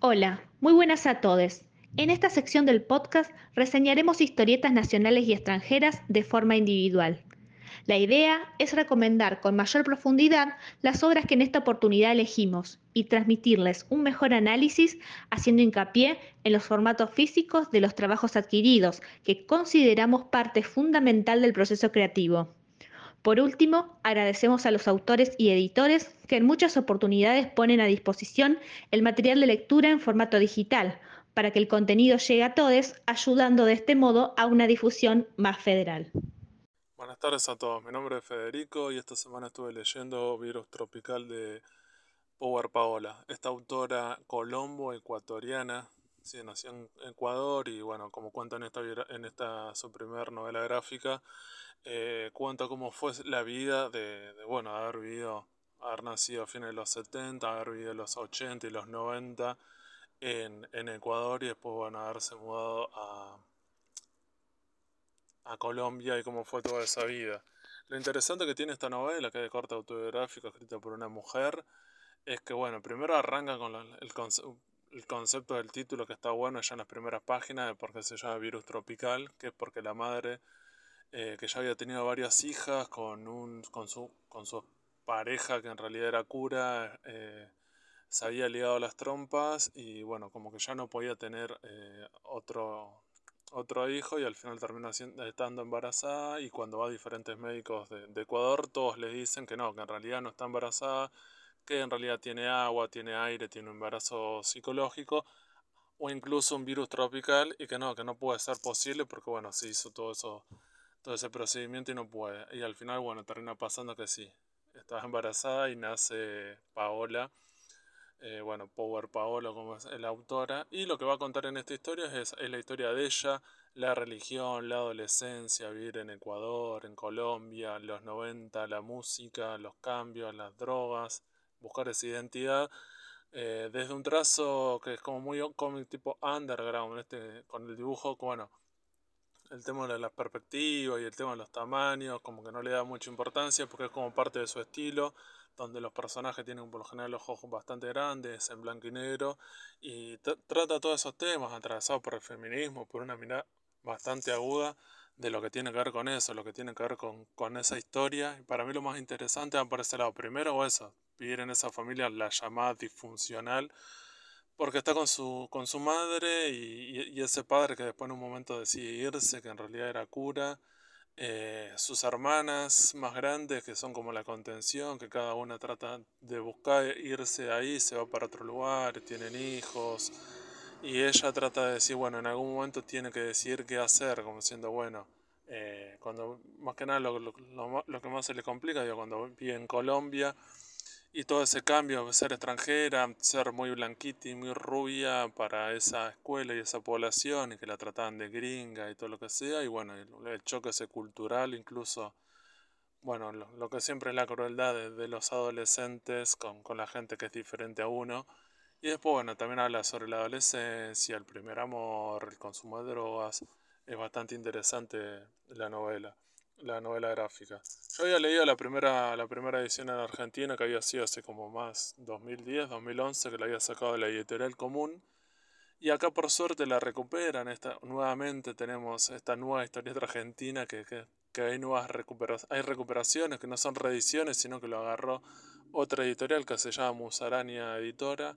Hola, muy buenas a todos. En esta sección del podcast reseñaremos historietas nacionales y extranjeras de forma individual. La idea es recomendar con mayor profundidad las obras que en esta oportunidad elegimos y transmitirles un mejor análisis haciendo hincapié en los formatos físicos de los trabajos adquiridos, que consideramos parte fundamental del proceso creativo. Por último, agradecemos a los autores y editores que en muchas oportunidades ponen a disposición el material de lectura en formato digital para que el contenido llegue a todos, ayudando de este modo a una difusión más federal. Buenas tardes a todos, mi nombre es Federico y esta semana estuve leyendo Virus Tropical de Power Paola, esta autora colombo ecuatoriana, sí, nació en Ecuador y bueno, como cuenta en esta, en esta su primer novela gráfica, eh, cuenta cómo fue la vida de, bueno, haber vivido, haber nacido a fines de los 70, haber vivido los 80 y los 90 en, Ecuador y después bueno, haberse mudado a a Colombia y cómo fue toda esa vida. Lo interesante que tiene esta novela, que es de corte autobiográfico, escrita por una mujer, es que, bueno, primero arranca con el, concepto del título que está bueno ya en las primeras páginas, porque se llama Virus Tropical, que es porque la madre, eh, que ya había tenido varias hijas con, un, con, su, con su pareja, que en realidad era cura, eh, se había ligado las trompas y, bueno, como que ya no podía tener eh, otro otro hijo y al final termina estando embarazada y cuando va a diferentes médicos de, Ecuador todos le dicen que no, que en realidad no está embarazada, que en realidad tiene agua, tiene aire, tiene un embarazo psicológico o incluso un virus tropical y que no, que no puede ser posible porque bueno, se hizo todo eso, todo ese procedimiento y no puede. Y al final bueno, termina pasando que sí, estaba embarazada y nace Paola eh, bueno, Power Paolo como es la autora, y lo que va a contar en esta historia es, es, la historia de ella, la religión, la adolescencia, vivir en Ecuador, en Colombia, los 90, la música, los cambios, las drogas, buscar esa identidad, eh, desde un trazo que es como muy cómic tipo underground, este, con el dibujo, bueno, el tema de las perspectivas y el tema de los tamaños, como que no le da mucha importancia porque es como parte de su estilo donde los personajes tienen por lo general ojos bastante grandes, en blanco y negro, y trata todos esos temas atravesados por el feminismo, por una mirada bastante aguda de lo que tiene que ver con eso, lo que tiene que ver con, con esa historia. Y para mí lo más interesante va por ese lado. Primero eso, vivir en esa familia, la llamada disfuncional, porque está con su, con su madre y, y ese padre que después en un momento decide irse, que en realidad era cura eh, sus hermanas más grandes, que son como la contención, que cada una trata de buscar irse ahí, se va para otro lugar, tienen hijos, y ella trata de decir, bueno, en algún momento tiene que decidir qué hacer, como siendo, bueno, eh, cuando más que nada lo, lo, que más se le complica, digo, cuando vive en Colombia, y todo ese cambio, ser extranjera, ser muy blanquita y muy rubia para esa escuela y esa población, y que la trataban de gringa y todo lo que sea, y bueno, el, choque ese cultural, incluso, bueno, lo, que siempre es la crueldad de, los adolescentes con, con, la gente que es diferente a uno. Y después, bueno, también habla sobre la adolescencia, el primer amor, el consumo de drogas. Es bastante interesante la novela la novela gráfica. Yo había leído la primera, la primera edición en Argentina, que había sido hace como más 2010, 2011, que la había sacado de la editorial común. Y acá por suerte la recuperan. Esta, nuevamente tenemos esta nueva historieta argentina que, que, que hay nuevas recuperaciones, hay recuperaciones que no son reediciones, sino que lo agarró otra editorial que se llama Musarania Editora,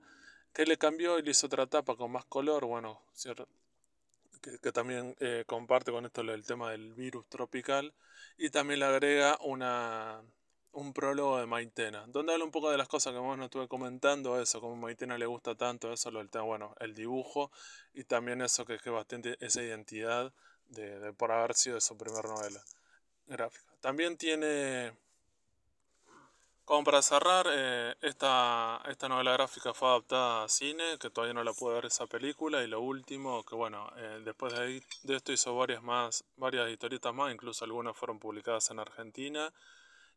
que le cambió y le hizo otra tapa con más color. Bueno, cierto que, también eh, comparte con esto el tema del virus tropical, y también le agrega una, un prólogo de Maitena, donde habla un poco de las cosas que vos nos estuve comentando, eso, como a Maitena le gusta tanto eso, lo tema, bueno, el dibujo, y también eso que es bastante esa identidad de, de por haber sido de su primera novela gráfica. También tiene como para cerrar, eh, esta, novela gráfica fue adaptada a cine, que todavía no la pude ver esa película, y lo último, que bueno, eh, después de, esto hizo varias más, varias historietas más, incluso algunas fueron publicadas en Argentina,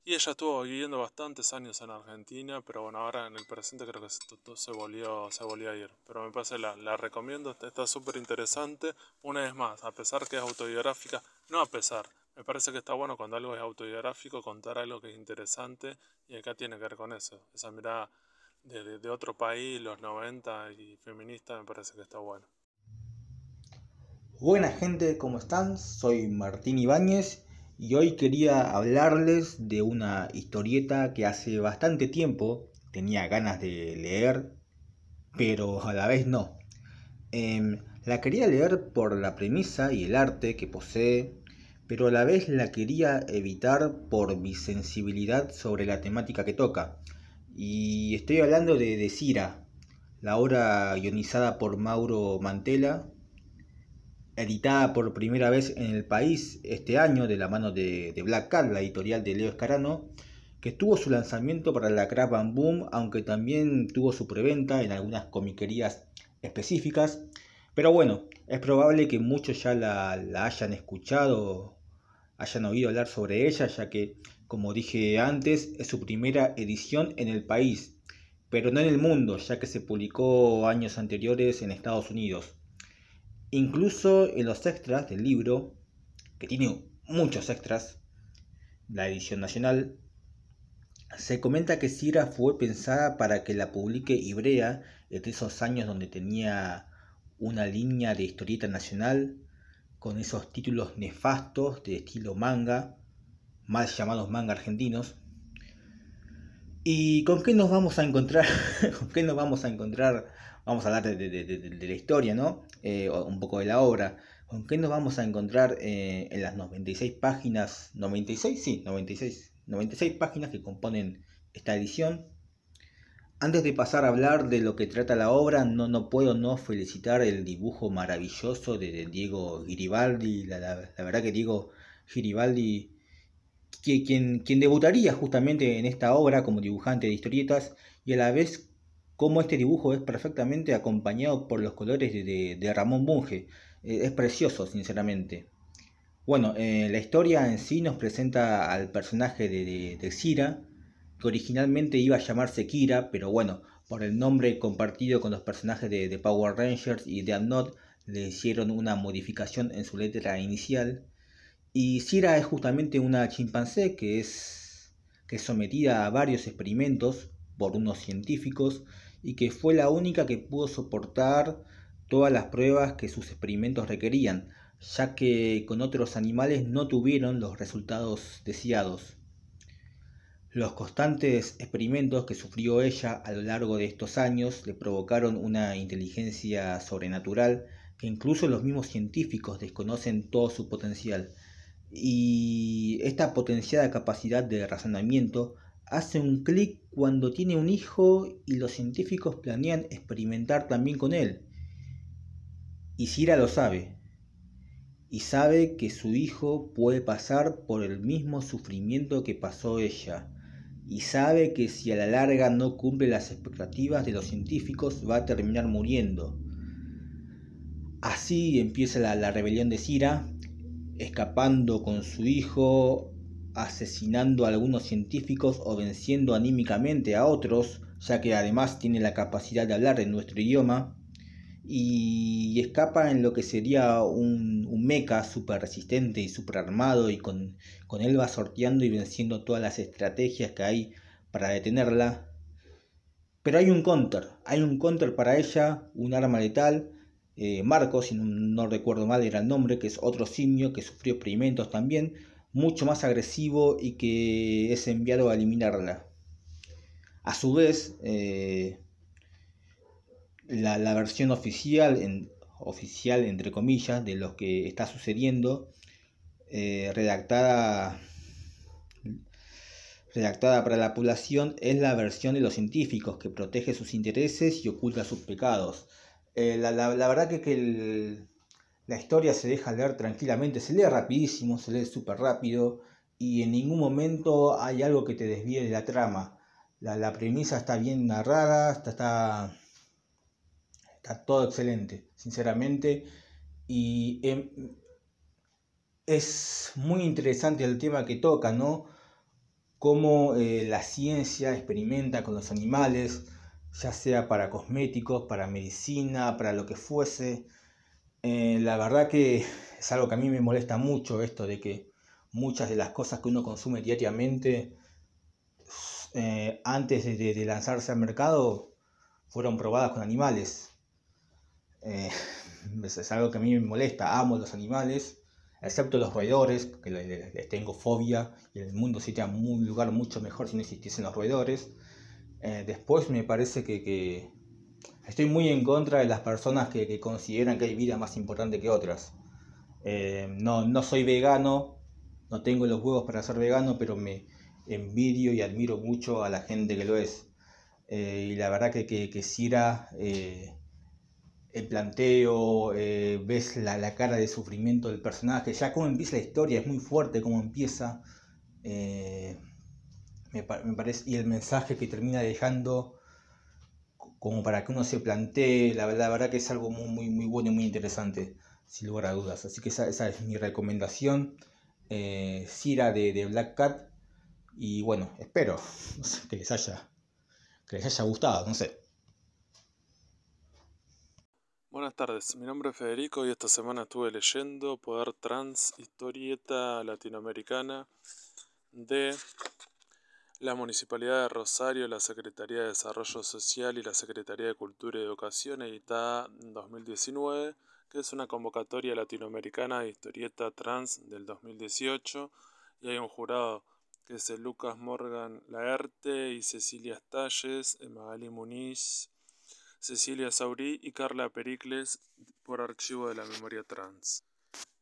y ella estuvo viviendo bastantes años en Argentina, pero bueno, ahora en el presente creo que se, se volvió, se volvió a ir, pero me parece, la, la recomiendo, está súper interesante, una vez más, a pesar que es autobiográfica, no a pesar, me parece que está bueno cuando algo es autobiográfico contar algo que es interesante y acá tiene que ver con eso, esa mirada de, otro país, los 90 y feminista, me parece que está bueno. Buena gente, ¿cómo están? Soy Martín Ibáñez y hoy quería hablarles de una historieta que hace bastante tiempo tenía ganas de leer, pero a la vez no. Em, la quería leer por la premisa y el arte que posee, pero a la vez la quería evitar por mi sensibilidad sobre la temática que toca. Y estoy hablando de, de Cira, la obra guionizada por Mauro Mantela, editada por primera vez en el país este año de la mano de, Black Cat, la editorial de Leo Escarano, que tuvo su lanzamiento para la Crab Boom, aunque también tuvo su preventa en algunas comiquerías específicas. Pero bueno, es probable que muchos ya la, la hayan escuchado, hayan oído hablar sobre ella, ya que como dije antes, es su primera edición en el país, pero no en el mundo, ya que se publicó años anteriores en Estados Unidos. Incluso en los extras del libro, que tiene muchos extras, la edición nacional, se comenta que Cira fue pensada para que la publique Ibrea entre esos años donde tenía una línea de historieta nacional con esos títulos nefastos de estilo manga mal llamados manga argentinos. ¿Y con qué nos vamos a encontrar? ¿Con qué nos vamos a encontrar? Vamos a hablar de, la historia, ¿no? Eh, un poco de la obra. ¿Con qué nos vamos a encontrar eh, en las 96 páginas? ¿96? Sí, 96. 96 páginas que componen esta edición. Antes de pasar a hablar de lo que trata la obra, no, no puedo no felicitar el dibujo maravilloso de, Diego Giribaldi. La, verdad que Diego Giribaldi quien, quien debutaría justamente en esta obra como dibujante de historietas y a la vez como este dibujo es perfectamente acompañado por los colores de, Ramón Bunge. Eh, es precioso, sinceramente. Bueno, eh, la historia en sí nos presenta al personaje de, de, que originalmente iba a llamarse Kira, pero bueno, por el nombre compartido con los personajes de, Power Rangers y de Not, le hicieron una modificación en su letra inicial y Cira es justamente una chimpancé que es, que sometida a varios experimentos por unos científicos y que fue la única que pudo soportar todas las pruebas que sus experimentos requerían, ya que con otros animales no tuvieron los resultados deseados. Los constantes experimentos que sufrió ella a lo largo de estos años le provocaron una inteligencia sobrenatural que incluso los mismos científicos desconocen todo su potencial y esta potenciada capacidad de razonamiento hace un clic cuando tiene un hijo y los científicos planean experimentar también con él. Y Cira lo sabe. Y sabe que su hijo puede pasar por el mismo sufrimiento que pasó ella. Y sabe que si a la larga no cumple las expectativas de los científicos va a terminar muriendo. Así empieza la, rebelión de Cira escapando con su hijo, asesinando a algunos científicos o venciendo anímicamente a otros, ya que además tiene la capacidad de hablar en nuestro idioma, y escapa en lo que sería un, un mecha super resistente y super armado, y con, con él va sorteando y venciendo todas las estrategias que hay para detenerla. Pero hay un counter, hay un counter para ella, un arma letal, eh, Marcos, si no, recuerdo mal era el nombre, que es otro simio que sufrió experimentos también, mucho más agresivo y que es enviado a eliminarla. A su vez, eh, la, versión oficial, en, oficial entre comillas, de lo que está sucediendo, eh, redactada redactada para la población es la versión de los científicos que protege sus intereses y oculta sus pecados. Eh, la, verdad que, la historia se deja leer tranquilamente, se lee rapidísimo, se lee súper rápido y en ningún momento hay algo que te desvíe de la trama. La, premisa está bien narrada, está, está, todo excelente, sinceramente. Y em, es muy interesante el tema que toca, ¿no? Cómo eh, la ciencia experimenta con los animales, ya sea para cosméticos, para medicina, para lo que fuese. Eh, la verdad que es algo que a mí me molesta mucho esto de que muchas de las cosas que uno consume diariamente eh, antes de, lanzarse al mercado, fueron probadas con animales. Eh, es algo que a mí me molesta, amo los animales, excepto los roedores, que les, tengo fobia, y el mundo sería un lugar mucho mejor si no existiesen los roedores. Eh, después me parece que, estoy muy en contra de las personas que, consideran que hay vida más importante que otras. no, no soy vegano, no tengo los huevos para ser vegano, pero me envidio y admiro mucho a la gente que lo es. Eh, y la verdad que, que, que Cira, eh, el planteo, eh, ves la, cara de sufrimiento del personaje, ya como empieza la historia, es muy fuerte como empieza. Me, parece, y el mensaje que termina dejando como para que uno se plantee, la, la verdad que es algo muy, muy, muy bueno y muy interesante, sin lugar a dudas. Así que esa, esa es mi recomendación. Cira de, de Black Cat y bueno, espero que les haya, que les haya gustado, no sé. Buenas tardes, mi nombre es Federico y esta semana estuve leyendo Poder Trans, historieta latinoamericana de la Municipalidad de Rosario, la Secretaría de Desarrollo Social y la Secretaría de Cultura y Educación, editada en 2019, que es una convocatoria latinoamericana de historieta trans del 2018, y hay un jurado que es Lucas Morgan Laerte y Cecilia Stalles, Magali Muniz, Cecilia Saurí y Carla Pericles por Archivo de la Memoria Trans.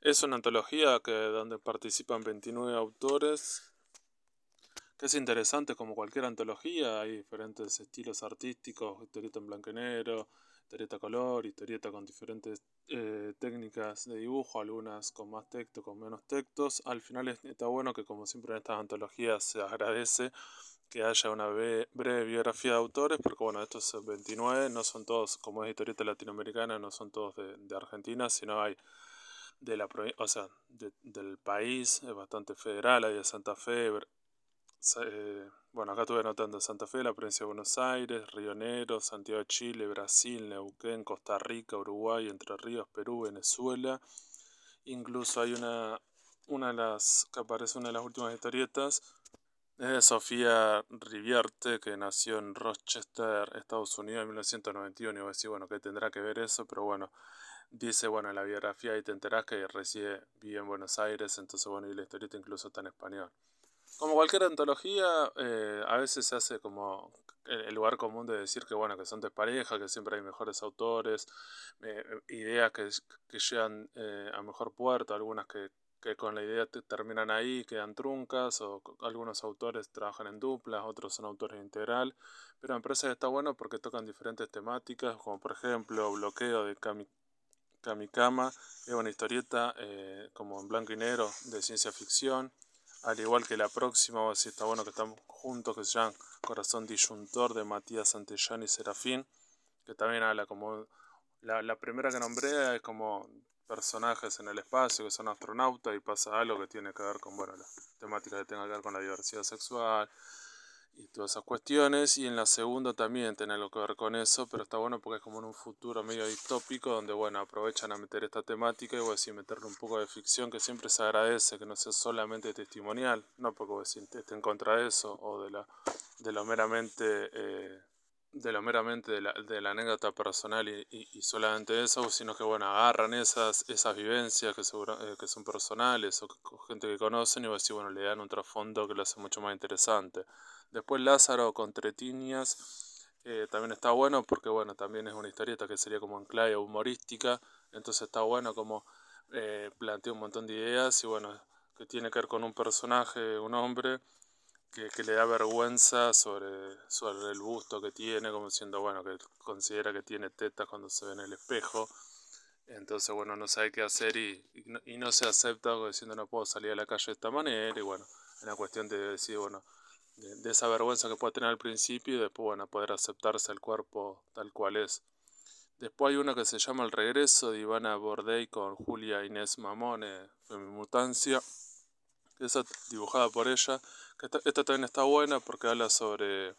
Es una antología que, donde participan 29 autores, que es interesante como cualquier antología, hay diferentes estilos artísticos, historieta en blanco y negro, historieta color, historieta con diferentes eh, técnicas de dibujo, algunas con más texto, con menos textos. Al final está bueno que como siempre en estas antologías se agradece que haya una breve biografía de autores, porque bueno, estos 29 no son todos, como es historieta latinoamericana, no son todos de, Argentina, sino hay de la o sea, del país, es bastante federal, hay de Santa Fe, eh, bueno, acá estuve anotando Santa Fe, la provincia de Buenos Aires, Río Negro, Santiago de Chile, Brasil, Neuquén, Costa Rica, Uruguay, Entre Ríos, Perú, Venezuela. Incluso hay una, una de las que aparece una de las últimas historietas, es de Sofía Rivierte, que nació en Rochester, Estados Unidos en 1991. Y voy a bueno, ¿qué tendrá que ver eso? Pero bueno, dice, bueno, en la biografía y te enterás que reside, vive en Buenos Aires, entonces, bueno, y la historieta incluso está en español. Como cualquier antología, eh, a veces se hace como el lugar común de decir que bueno, que son despareja, que siempre hay mejores autores, eh, ideas que, llegan eh, a mejor puerto, algunas que, con la idea terminan ahí, quedan truncas, o algunos autores trabajan en duplas, otros son autores integral, pero parece que está bueno porque tocan diferentes temáticas, como por ejemplo Bloqueo de Kamikama, es una historieta como en blanco y negro de ciencia ficción, al igual que la próxima, si está bueno que estamos juntos, que se llama Corazón Disyuntor de Matías Santellán y Serafín, que también habla como, la, primera que nombré es como personajes en el espacio que son astronautas y pasa algo que tiene que ver con, bueno, la temática que tenga que ver con la diversidad sexual, y todas esas cuestiones. Y en la segunda también tiene algo que ver con eso, pero está bueno porque es como en un futuro medio distópico donde, bueno, aprovechan a meter esta temática y voy a decir, meterle un poco de ficción que siempre se agradece, que no sea solamente testimonial, no porque voy a decir, esté en contra de eso o de, la, de lo meramente... Eh, de lo meramente de la, de la anécdota personal y, y, solamente eso, sino que bueno, agarran esas, esas vivencias que, seguro, eh, que son personales o gente que conocen y bueno, le dan un trasfondo que lo hace mucho más interesante. Después Lázaro con Tretinias, eh, también está bueno porque bueno, también es una historieta que sería como en clave humorística, entonces está bueno como eh, plantea un montón de ideas y bueno, que tiene que ver con un personaje, un hombre, que, le da vergüenza sobre, sobre el busto que tiene, como siendo bueno, que considera que tiene tetas cuando se ve en el espejo. Entonces, bueno, no sabe qué hacer y, y, no, se acepta diciendo no puedo salir a la calle de esta manera. Y bueno, es una cuestión de decir, bueno, de, esa vergüenza que puede tener al principio y después, bueno, poder aceptarse el cuerpo tal cual es. Después hay una que se llama El regreso de Ivana Bordey con Julia Inés Mamone, Femimutancia, que es dibujada por ella. Que esta, también está buena porque habla sobre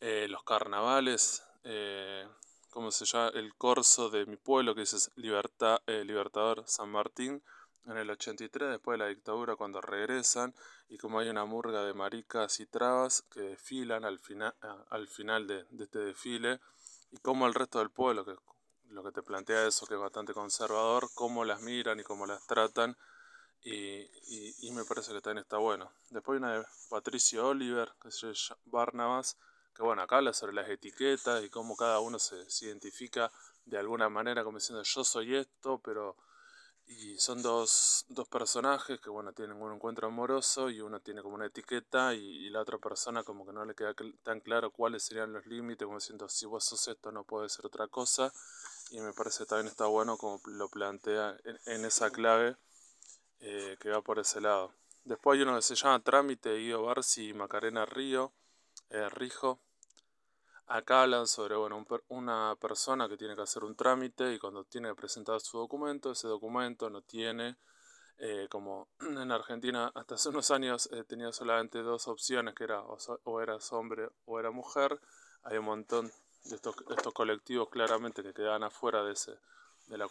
eh, los carnavales, eh, ¿cómo se llama? El corso de mi pueblo, que es Libertad, eh, Libertador San Martín, en el 83 después de la dictadura cuando regresan y como hay una murga de maricas y trabas que desfilan al, final al final de, este desfile y como el resto del pueblo, que lo que te plantea eso que es bastante conservador, cómo las miran y cómo las tratan y, y, me parece que también está bueno. Después una de Patricio Oliver, que se llama Barnabas, que bueno, acá habla sobre las etiquetas y cómo cada uno se, identifica de alguna manera como diciendo yo soy esto, pero y son dos, dos personajes que, bueno, tienen un encuentro amoroso y uno tiene como una etiqueta y, la otra persona como que no le queda tan claro cuáles serían los límites, como diciendo, si vos sos esto no puede ser otra cosa. Y me parece también está bueno como lo plantea en, esa clave eh, que va por ese lado. Después hay uno que se llama Trámite, Guido Barsi y Macarena Río, eh, Rijo, Acá hablan sobre bueno, una persona que tiene que hacer un trámite y cuando tiene que presentar su documento, ese documento no tiene, eh, como en Argentina hasta hace unos años tenía solamente dos opciones, que era o, eras hombre o era mujer, hay un montón de estos, colectivos claramente que quedan afuera de, ese, de la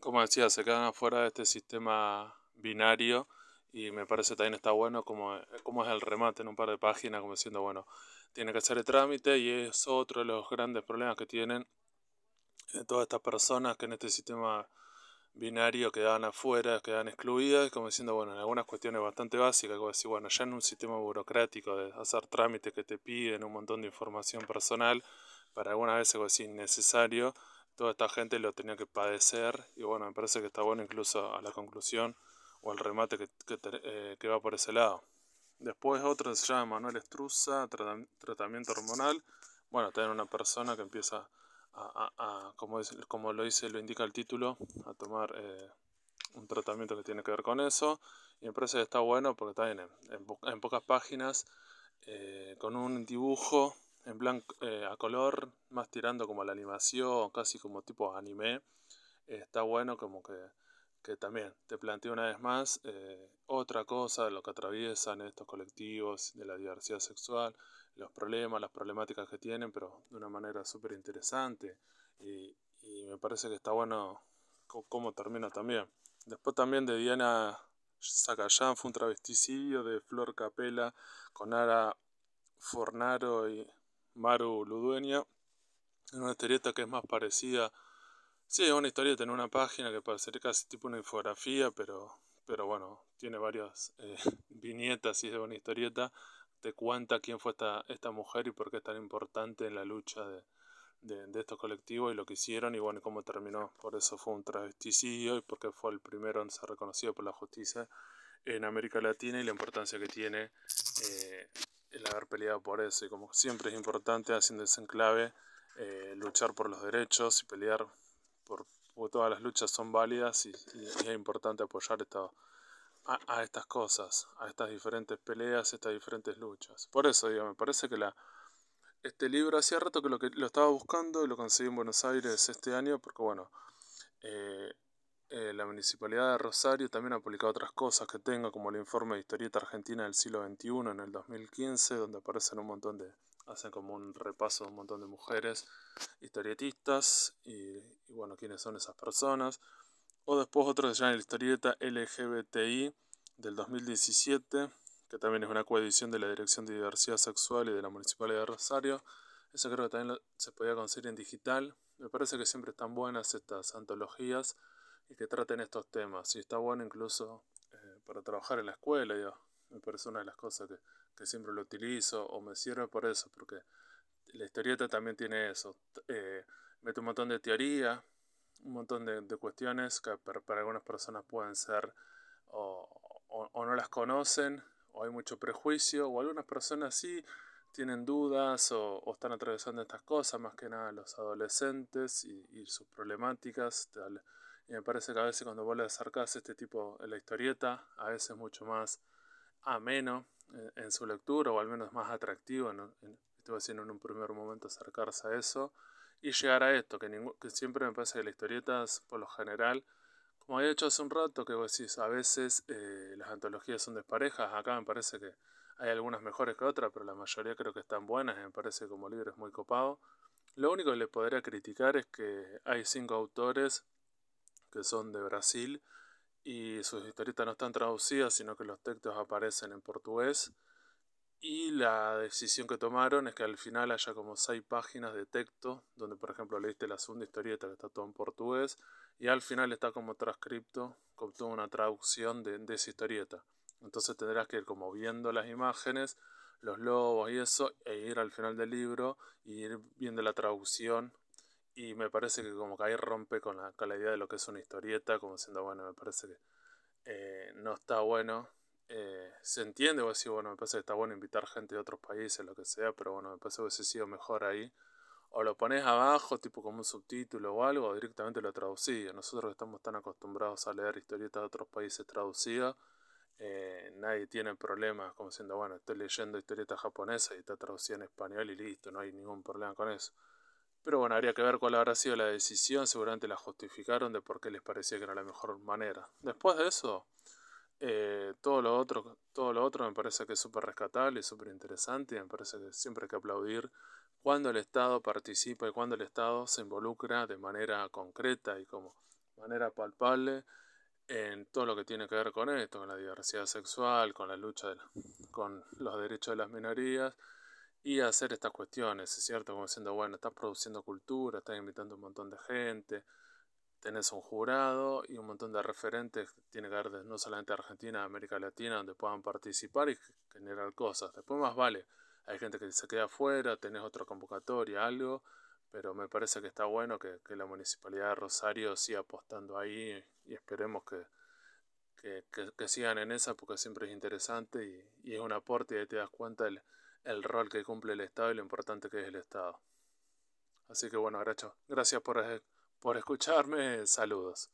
Como decía, se quedan afuera de este sistema binario y me parece también está bueno como, como es el remate en un par de páginas, como diciendo, bueno, tiene que hacer el trámite y es otro de los grandes problemas que tienen eh, todas estas personas que en este sistema binario quedan afuera, quedan excluidas, como diciendo, bueno, en algunas cuestiones bastante básicas, como decir, bueno, ya en un sistema burocrático de hacer trámites que te piden un montón de información personal, para algunas veces como decir innecesario, toda esta gente lo tenía que padecer y bueno, me parece que está bueno incluso a la conclusión o al remate eh, que va por ese lado. Después otro se llama Manuel Estruza, tratamiento hormonal. Bueno, tener una persona que empieza a, como, como, lo dice, lo indica el título, a tomar eh, un tratamiento que tiene que ver con eso. Y me parece que está bueno porque está en, pocas páginas, eh, con un dibujo en blanco, a color, más tirando como la animación, casi como tipo anime. está bueno como que que también te planteo una vez más eh, otra cosa lo que atraviesan estos colectivos de la diversidad sexual, los problemas, las problemáticas que tienen, pero de una manera súper interesante y, me parece que está bueno cómo termina también. Después también de Diana Zacayán fue un travesticidio de Flor Capela con Ara Fornaro y Maru Ludueña, en una historieta que es más parecida Sí, es una historia, tiene una página que parecería casi tipo una infografía, pero, pero bueno, tiene varias eh, viñetas y es una historieta. Te cuenta quién fue esta, esta mujer y por qué es tan importante en la lucha de, de, estos colectivos y lo que hicieron y bueno, cómo terminó. Por eso fue un travesticidio y porque fue el primero en ser reconocido por la justicia en América Latina y la importancia que tiene eh, el haber peleado por eso. Y como siempre es importante, haciendo ese enclave, eh, luchar por los derechos y pelear por, todas las luchas son válidas y, es importante apoyar a, estas cosas, a estas diferentes peleas, estas diferentes luchas. Por eso, digo, me parece que la, este libro hacía rato que lo, que lo estaba buscando y lo conseguí en Buenos Aires este año, porque bueno, eh, eh, la Municipalidad de Rosario también ha publicado otras cosas que tengo, como el informe de historieta argentina del siglo XXI en el 2015, donde aparecen un montón de, hacen como un repaso de un montón de mujeres historietistas y, bueno, quiénes son esas personas. O después otro que se llama la historieta LGBTI del 2017, que también es una coedición de la Dirección de Diversidad Sexual y de la Municipalidad de Rosario. Eso creo que también se podía conseguir en digital. Me parece que siempre están buenas estas antologías y que traten estos temas. Y está bueno incluso eh, para trabajar en la escuela. Me parece una de las cosas que que siempre lo utilizo o me sirve por eso, porque la historieta también tiene eso. Eh, mete un montón de teoría, un montón de, cuestiones que para, algunas personas pueden ser o, no las conocen, o hay mucho prejuicio, o algunas personas sí tienen dudas o, están atravesando estas cosas, más que nada los adolescentes y, sus problemáticas. Y me parece que a veces cuando vos le acercás este tipo de la historieta, a veces es mucho más ameno en su lectura, o al menos más atractivo, ¿no? haciendo en un primer momento acercarse a eso, y llegar a esto, que, que siempre me parece que las historietas, por lo general, como había hecho hace un rato, que vos decís, a veces eh, las antologías son desparejas, acá me parece que hay algunas mejores que otras, pero la mayoría creo que están buenas, me parece que como libro es muy copado. Lo único que le podría criticar es que hay cinco autores que son de Brasil y sus historietas no están traducidas, sino que los textos aparecen en portugués. Y la decisión que tomaron es que al final haya como seis páginas de texto, donde por ejemplo leíste la segunda historieta que está todo en portugués, y al final está como transcripto, con toda una traducción de, de esa historieta. Entonces tendrás que ir como viendo las imágenes, los lobos y eso, e ir al final del libro y ir viendo la traducción y me parece que como que ahí rompe con la, con la idea de lo que es una historieta, como siendo, bueno, me parece que eh, no está bueno. Eh, se entiende, o decir, bueno, me parece que está bueno invitar gente de otros países, lo que sea, pero bueno, me parece que hubiese sido mejor ahí. O lo pones abajo, tipo como un subtítulo o algo, o directamente lo traducís. Nosotros estamos tan acostumbrados a leer historietas de otros países traducidas, eh, nadie tiene problemas como siendo, bueno, estoy leyendo historietas japonesas y está traducida en español y listo, no hay ningún problema con eso. Pero bueno, habría que ver cuál habrá sido la decisión, seguramente la justificaron de por qué les parecía que era la mejor manera. Después de eso, eh, todo, lo otro, todo lo otro me parece que es súper rescatable y súper interesante y me parece que siempre hay que aplaudir cuando el Estado participa y cuando el Estado se involucra de manera concreta y como manera palpable en todo lo que tiene que ver con esto, con la diversidad sexual, con la lucha con los derechos de las minorías y hacer estas cuestiones, es cierto, como diciendo, bueno, estás produciendo cultura, estás invitando un montón de gente, tenés un jurado y un montón de referentes que tiene que haber no solamente Argentina, América Latina, donde puedan participar y generar cosas. Después más vale, hay gente que se queda afuera, tenés otra convocatoria, algo, pero me parece que está bueno que, la Municipalidad de Rosario siga apostando ahí y esperemos que, que, sigan en esa porque siempre es interesante y, es un aporte y te das cuenta el rol que cumple el Estado y lo importante que es el Estado. Así que bueno, Gracho, gracias por, por escucharme, saludos.